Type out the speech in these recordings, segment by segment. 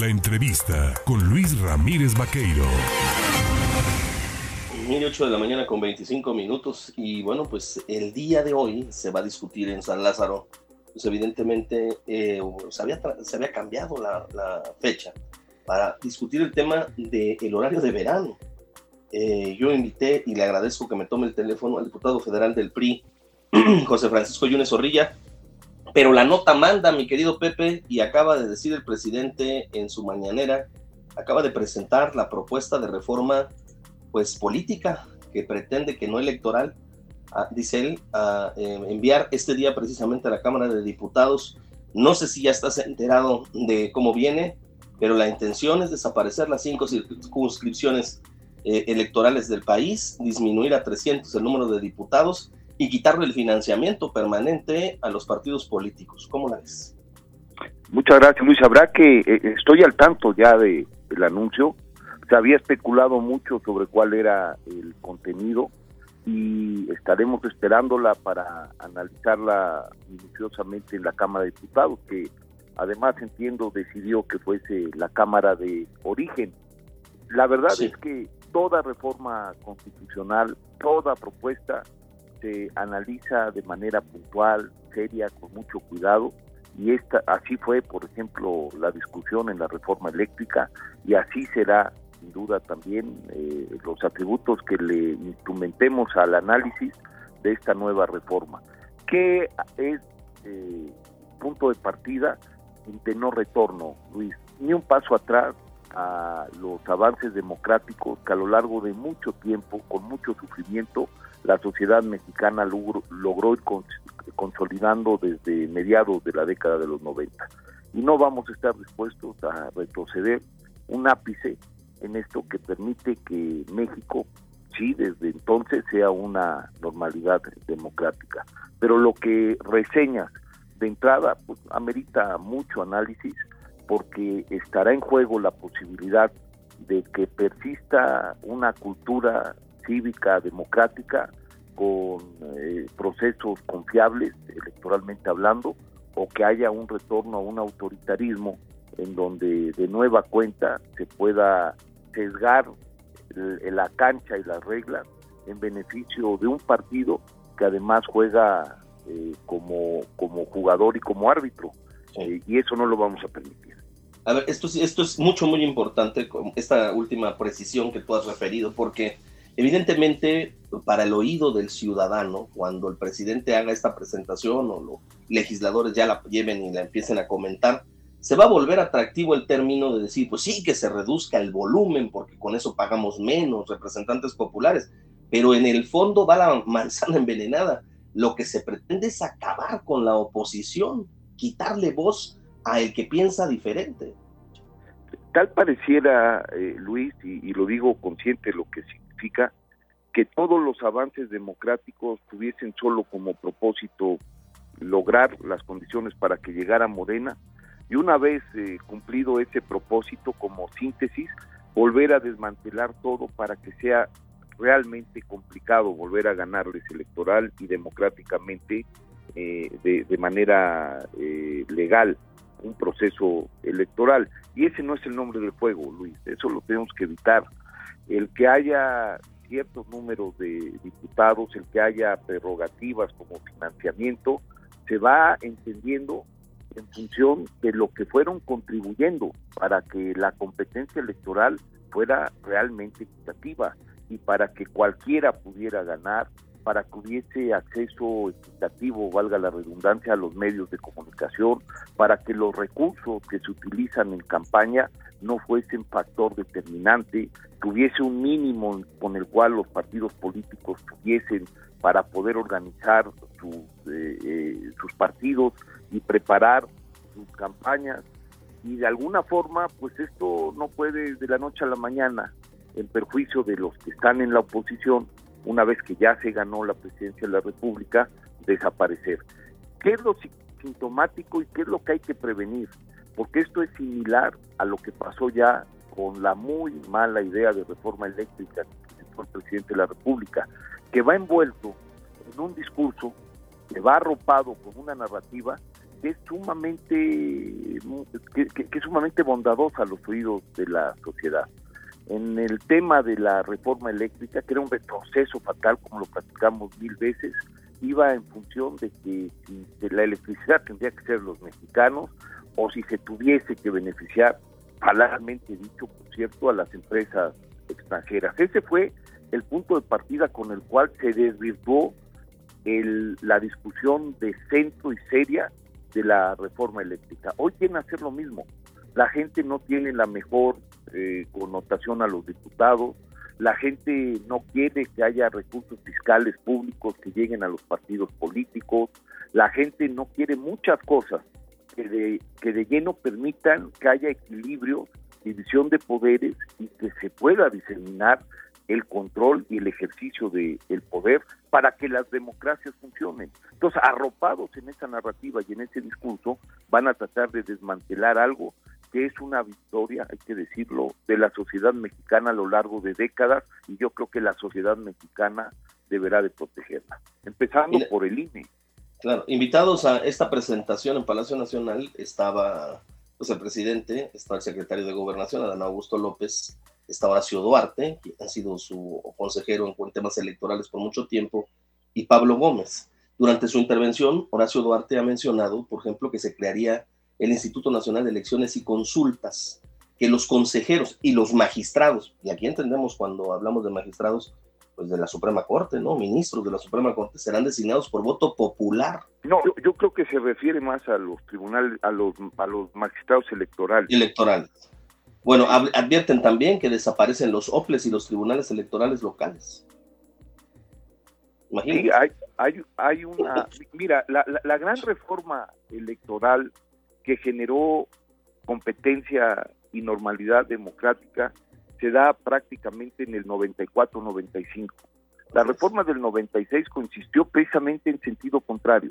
La entrevista con Luis Ramírez Vaqueiro. 8 de la mañana con 25 minutos y bueno, pues el día de hoy se va a discutir en San Lázaro. Pues evidentemente eh, se, había se había cambiado la, fecha para discutir el tema del horario de verano. Eh, yo invité y le agradezco que me tome el teléfono al diputado federal del PRI, José Francisco Yunes Zorrilla, pero la nota manda, mi querido Pepe, y acaba de decir el presidente en su mañanera, acaba de presentar la propuesta de reforma pues política que pretende que no electoral, ah, dice él, a eh, enviar este día precisamente a la Cámara de Diputados. No sé si ya estás enterado de cómo viene, pero la intención es desaparecer las cinco circunscripciones eh, electorales del país, disminuir a 300 el número de diputados y quitarle el financiamiento permanente a los partidos políticos. ¿Cómo la ves? Muchas gracias, Luis. Habrá que, eh, estoy al tanto ya de, del anuncio, se había especulado mucho sobre cuál era el contenido y estaremos esperándola para analizarla minuciosamente en la Cámara de Diputados, que además entiendo decidió que fuese la Cámara de origen. La verdad es que toda reforma constitucional, toda propuesta se analiza de manera puntual, seria, con mucho cuidado y esta así fue, por ejemplo, la discusión en la reforma eléctrica y así será sin duda también eh, los atributos que le instrumentemos al análisis de esta nueva reforma. ¿Qué es eh, punto de partida de no retorno, Luis? Ni un paso atrás a los avances democráticos que a lo largo de mucho tiempo, con mucho sufrimiento, la sociedad mexicana logró, logró ir consolidando desde mediados de la década de los 90. Y no vamos a estar dispuestos a retroceder un ápice en esto que permite que México, sí, desde entonces sea una normalidad democrática. Pero lo que reseñas de entrada, pues amerita mucho análisis porque estará en juego la posibilidad de que persista una cultura cívica democrática con eh, procesos confiables electoralmente hablando o que haya un retorno a un autoritarismo en donde de nueva cuenta se pueda sesgar la cancha y las reglas en beneficio de un partido que además juega eh, como, como jugador y como árbitro. Eh, y eso no lo vamos a permitir. A ver, esto, esto es mucho, muy importante, esta última precisión que tú has referido, porque evidentemente para el oído del ciudadano, cuando el presidente haga esta presentación o los legisladores ya la lleven y la empiecen a comentar, se va a volver atractivo el término de decir, pues sí, que se reduzca el volumen, porque con eso pagamos menos representantes populares, pero en el fondo va la manzana envenenada. Lo que se pretende es acabar con la oposición, quitarle voz a el que piensa diferente. Tal pareciera, eh, Luis, y, y lo digo consciente lo que significa, que todos los avances democráticos tuviesen solo como propósito lograr las condiciones para que llegara Morena y una vez eh, cumplido ese propósito como síntesis, volver a desmantelar todo para que sea realmente complicado volver a ganarles electoral y democráticamente eh, de, manera eh, legal un proceso electoral. Y ese no es el nombre del juego, Luis, eso lo tenemos que evitar. El que haya ciertos números de diputados, el que haya prerrogativas como financiamiento, se va entendiendo en función de lo que fueron contribuyendo para que la competencia electoral fuera realmente equitativa y para que cualquiera pudiera ganar, para que hubiese acceso equitativo, valga la redundancia, a los medios de comunicación, para que los recursos que se utilizan en campaña no fuesen factor determinante, que hubiese un mínimo con el cual los partidos políticos tuviesen para poder organizar sus, eh, eh, sus partidos y preparar sus campañas. Y de alguna forma pues esto no puede de la noche a la mañana en perjuicio de los que están en la oposición una vez que ya se ganó la presidencia de la República desaparecer. ¿Qué es lo sintomático y qué es lo que hay que prevenir? Porque esto es similar a lo que pasó ya con la muy mala idea de reforma eléctrica que fue el presidente de la República, que va envuelto en un discurso que va arropado con una narrativa que es sumamente que, que, es sumamente bondadosa a los oídos de la sociedad. En el tema de la reforma eléctrica, que era un retroceso fatal, como lo platicamos mil veces, iba en función de que si la electricidad tendría que ser los mexicanos o si se tuviese que beneficiar, falarmente dicho, por cierto, a las empresas extranjeras. Ese fue el punto de partida con el cual se desvirtuó el, la discusión de centro y seria de la reforma eléctrica. Hoy quieren hacer lo mismo. La gente no tiene la mejor connotación a los diputados, la gente no quiere que haya recursos fiscales públicos que lleguen a los partidos políticos, la gente no quiere muchas cosas que de, que de lleno permitan que haya equilibrio, división de poderes y que se pueda diseminar el control y el ejercicio del poder para que las democracias funcionen. Entonces, arropados en esa narrativa y en ese discurso, van a tratar de desmantelar algo que es una victoria, hay que decirlo, de la sociedad mexicana a lo largo de décadas y yo creo que la sociedad mexicana deberá de protegerla, empezando por el INE. Claro, invitados a esta presentación en Palacio Nacional estaba pues, el presidente, estaba el secretario de Gobernación, Adán Augusto López, estaba Horacio Duarte, que ha sido su consejero en temas electorales por mucho tiempo, y Pablo Gómez. Durante su intervención, Horacio Duarte ha mencionado, por ejemplo, que se crearía el Instituto Nacional de Elecciones y Consultas, que los consejeros y los magistrados, y aquí entendemos cuando hablamos de magistrados, pues de la Suprema Corte, ¿no? Ministros de la Suprema Corte serán designados por voto popular. No, yo, creo que se refiere más a los tribunales, a los, a los magistrados electorales. Electorales. Bueno, advierten también que desaparecen los OPLES y los tribunales electorales locales. Sí, hay, hay, hay una... Mira, la, la, gran reforma electoral que generó competencia y normalidad democrática se da prácticamente en el 94-95. La reforma del 96 consistió precisamente en sentido contrario.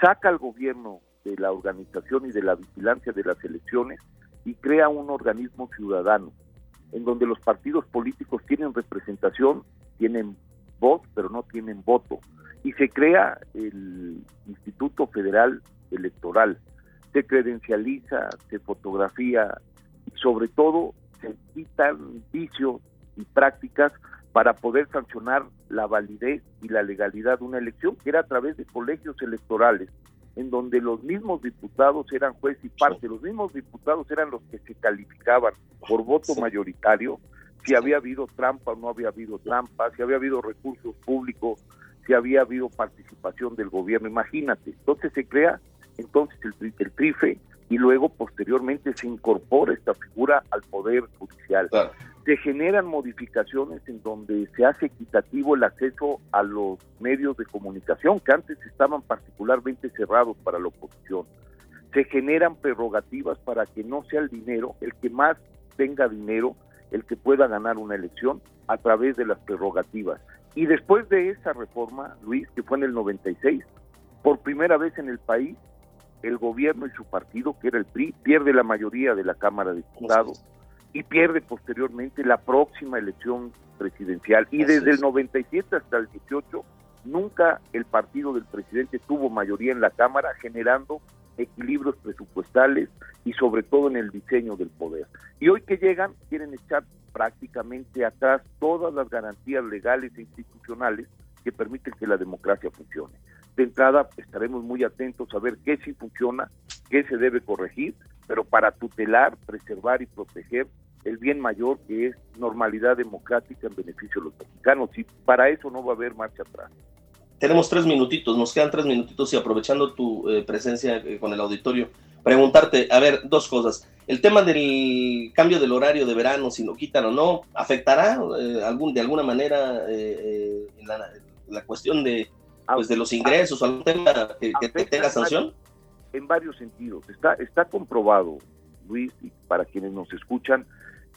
Saca al gobierno de la organización y de la vigilancia de las elecciones y crea un organismo ciudadano, en donde los partidos políticos tienen representación, tienen voz, pero no tienen voto. Y se crea el Instituto Federal Electoral, se credencializa, se fotografía y sobre todo se quitan vicios y prácticas para poder sancionar la validez y la legalidad de una elección, que era a través de colegios electorales en donde los mismos diputados eran juez y parte, los mismos diputados eran los que se calificaban por voto mayoritario, si había habido trampa o no había habido trampa, si había habido recursos públicos, si había habido participación del gobierno, imagínate. Entonces se crea entonces el, el TRIFE y luego posteriormente se incorpora esta figura al Poder Judicial se generan modificaciones en donde se hace equitativo el acceso a los medios de comunicación que antes estaban particularmente cerrados para la oposición. Se generan prerrogativas para que no sea el dinero, el que más tenga dinero, el que pueda ganar una elección a través de las prerrogativas. Y después de esa reforma, Luis, que fue en el 96, por primera vez en el país, el gobierno y su partido, que era el PRI, pierde la mayoría de la Cámara de Diputados y pierde posteriormente la próxima elección presidencial. Y desde el 97 hasta el 18, nunca el partido del presidente tuvo mayoría en la Cámara, generando equilibrios presupuestales y sobre todo en el diseño del poder. Y hoy que llegan, quieren echar prácticamente atrás todas las garantías legales e institucionales que permiten que la democracia funcione. De entrada, estaremos muy atentos a ver qué sí funciona, qué se debe corregir, pero para tutelar, preservar y proteger el bien mayor que es normalidad democrática en beneficio de los mexicanos y para eso no va a haber marcha atrás. Tenemos tres minutitos, nos quedan tres minutitos y aprovechando tu eh, presencia eh, con el auditorio, preguntarte, a ver, dos cosas. El tema del cambio del horario de verano, si lo quitan o no, ¿afectará eh, algún, de alguna manera la, cuestión de, pues, de los ingresos o algún tema que, que tenga sanción? En varios sentidos. Está, está comprobado, Luis, y para quienes nos escuchan,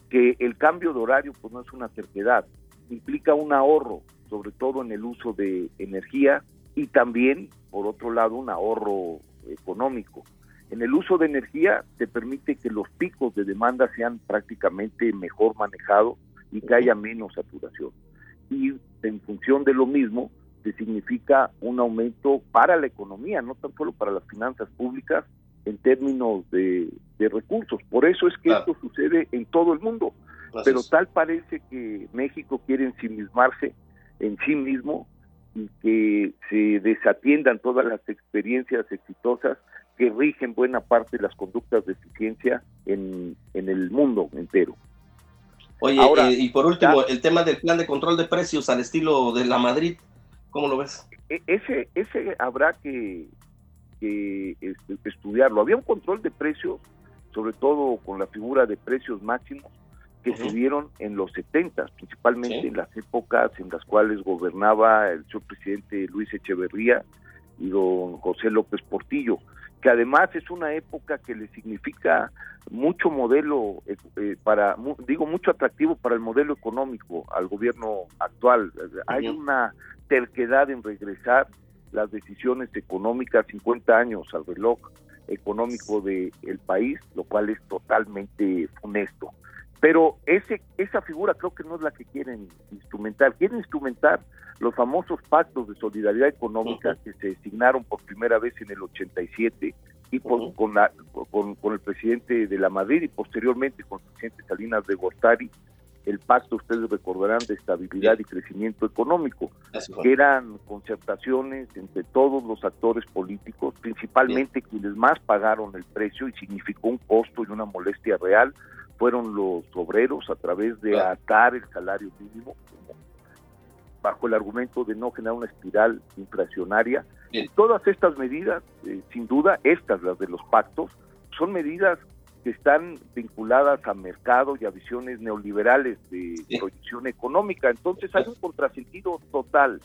que el cambio de horario pues no es una certeza, implica un ahorro, sobre todo en el uso de energía y también, por otro lado, un ahorro económico. En el uso de energía te permite que los picos de demanda sean prácticamente mejor manejados y que haya menos saturación. Y en función de lo mismo, este, significa un aumento para la economía, no tan solo para las finanzas públicas en términos de, recursos. Por eso es que esto sucede en todo el mundo. Pero tal parece que México quiere ensimismarse en sí mismo y que se desatiendan todas las experiencias exitosas que rigen buena parte de las conductas de eficiencia en, en el mundo entero. Oye, eh, y por último, el tema del plan de control de precios al estilo de la Madrid, ¿cómo lo ves? E, ese, ese habrá que, este, estudiarlo. Había un control de precios, sobre todo con la figura de precios máximos, que se dieron en los 70, principalmente en las épocas en las cuales gobernaba el señor presidente Luis Echeverría y don José López Portillo que además es una época que le significa mucho modelo eh, eh, para digo mucho atractivo para el modelo económico al gobierno actual. Hay una terquedad en regresar las decisiones económicas 50 años al reloj económico del el país lo cual es totalmente honesto pero ese esa figura creo que no es la que quieren instrumentar. Quieren instrumentar los famosos pactos de solidaridad económica que se designaron por primera vez en el 87 y con, con, el presidente de la Madrid y posteriormente con el presidente Salinas de Gortari, el pacto, ustedes recordarán, de estabilidad y crecimiento económico, que eran concertaciones entre todos los actores políticos, principalmente quienes más pagaron el precio y significó un costo y una molestia real, fueron los obreros a través de atar el salario mínimo, bajo el argumento de no generar una espiral inflacionaria. Todas estas medidas, eh, sin duda, estas, las de los pactos, son medidas que están vinculadas a mercado y a visiones neoliberales de proyección económica. Entonces hay un contrasentido total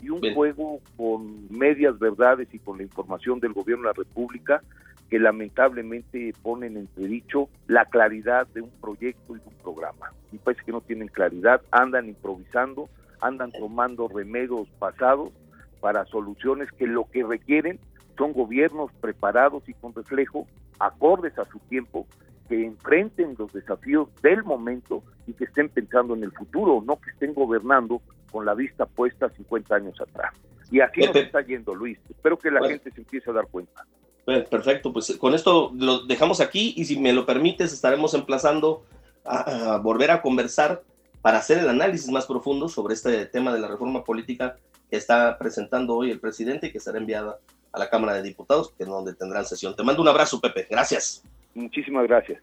y un juego con medias verdades y con la información del gobierno de la República que lamentablemente ponen entredicho la claridad de un proyecto y de un programa. Y parece que no tienen claridad, andan improvisando, andan tomando remedios pasados para soluciones que lo que requieren son gobiernos preparados y con reflejo, acordes a su tiempo, que enfrenten los desafíos del momento y que estén pensando en el futuro, no que estén gobernando con la vista puesta 50 años atrás. Y así nos está yendo, Luis. Espero que la gente se empiece a dar cuenta. Perfecto, pues con esto lo dejamos aquí y si me lo permites estaremos emplazando a volver a conversar para hacer el análisis más profundo sobre este tema de la reforma política que está presentando hoy el presidente y que será enviada a la Cámara de Diputados, que es donde tendrán sesión. Te mando un abrazo, Pepe. Gracias. Muchísimas gracias.